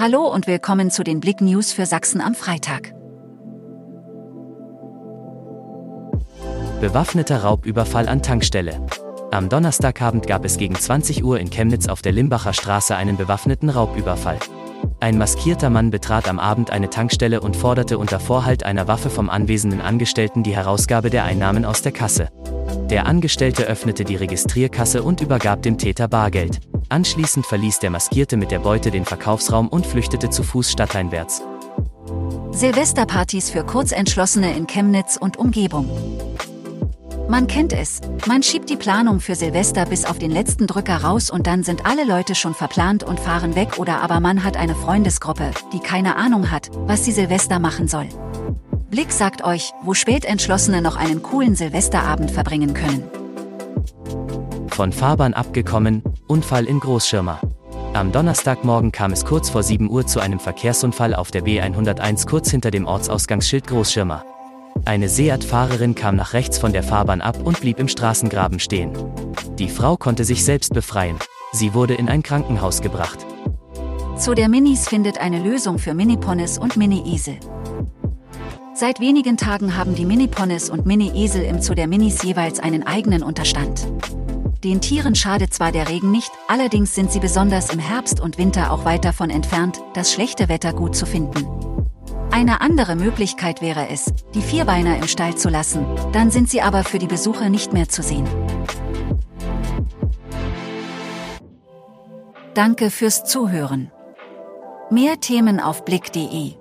Hallo und willkommen zu den Blick News für Sachsen am Freitag. Bewaffneter Raubüberfall an Tankstelle. Am Donnerstagabend gab es gegen 20 Uhr in Chemnitz auf der Limbacher Straße einen bewaffneten Raubüberfall. Ein maskierter Mann betrat am Abend eine Tankstelle und forderte unter Vorhalt einer Waffe vom anwesenden Angestellten die Herausgabe der Einnahmen aus der Kasse. Der Angestellte öffnete die Registrierkasse und übergab dem Täter Bargeld. Anschließend verließ der Maskierte mit der Beute den Verkaufsraum und flüchtete zu Fuß stadteinwärts. Silvesterpartys für Kurzentschlossene in Chemnitz und Umgebung. Man kennt es. Man schiebt die Planung für Silvester bis auf den letzten Drücker raus und dann sind alle Leute schon verplant und fahren weg oder aber man hat eine Freundesgruppe, die keine Ahnung hat, was sie Silvester machen soll. Blick sagt euch, wo Spätentschlossene noch einen coolen Silvesterabend verbringen können. Von Fahrbahn abgekommen, Unfall in Großschirmer. Am Donnerstagmorgen kam es kurz vor 7 Uhr zu einem Verkehrsunfall auf der B101 kurz hinter dem Ortsausgangsschild Großschirmer. Eine Seat-Fahrerin kam nach rechts von der Fahrbahn ab und blieb im Straßengraben stehen. Die Frau konnte sich selbst befreien. Sie wurde in ein Krankenhaus gebracht. Zu der Minis findet eine Lösung für Mini-Ponys und Mini-Esel. Seit wenigen Tagen haben die Mini-Ponys und Mini-Esel im Zoo der Minis jeweils einen eigenen Unterstand. Den Tieren schadet zwar der Regen nicht, allerdings sind sie besonders im Herbst und Winter auch weit davon entfernt, das schlechte Wetter gut zu finden. Eine andere Möglichkeit wäre es, die Vierbeiner im Stall zu lassen, dann sind sie aber für die Besucher nicht mehr zu sehen. Danke fürs Zuhören. Mehr Themen auf blick.de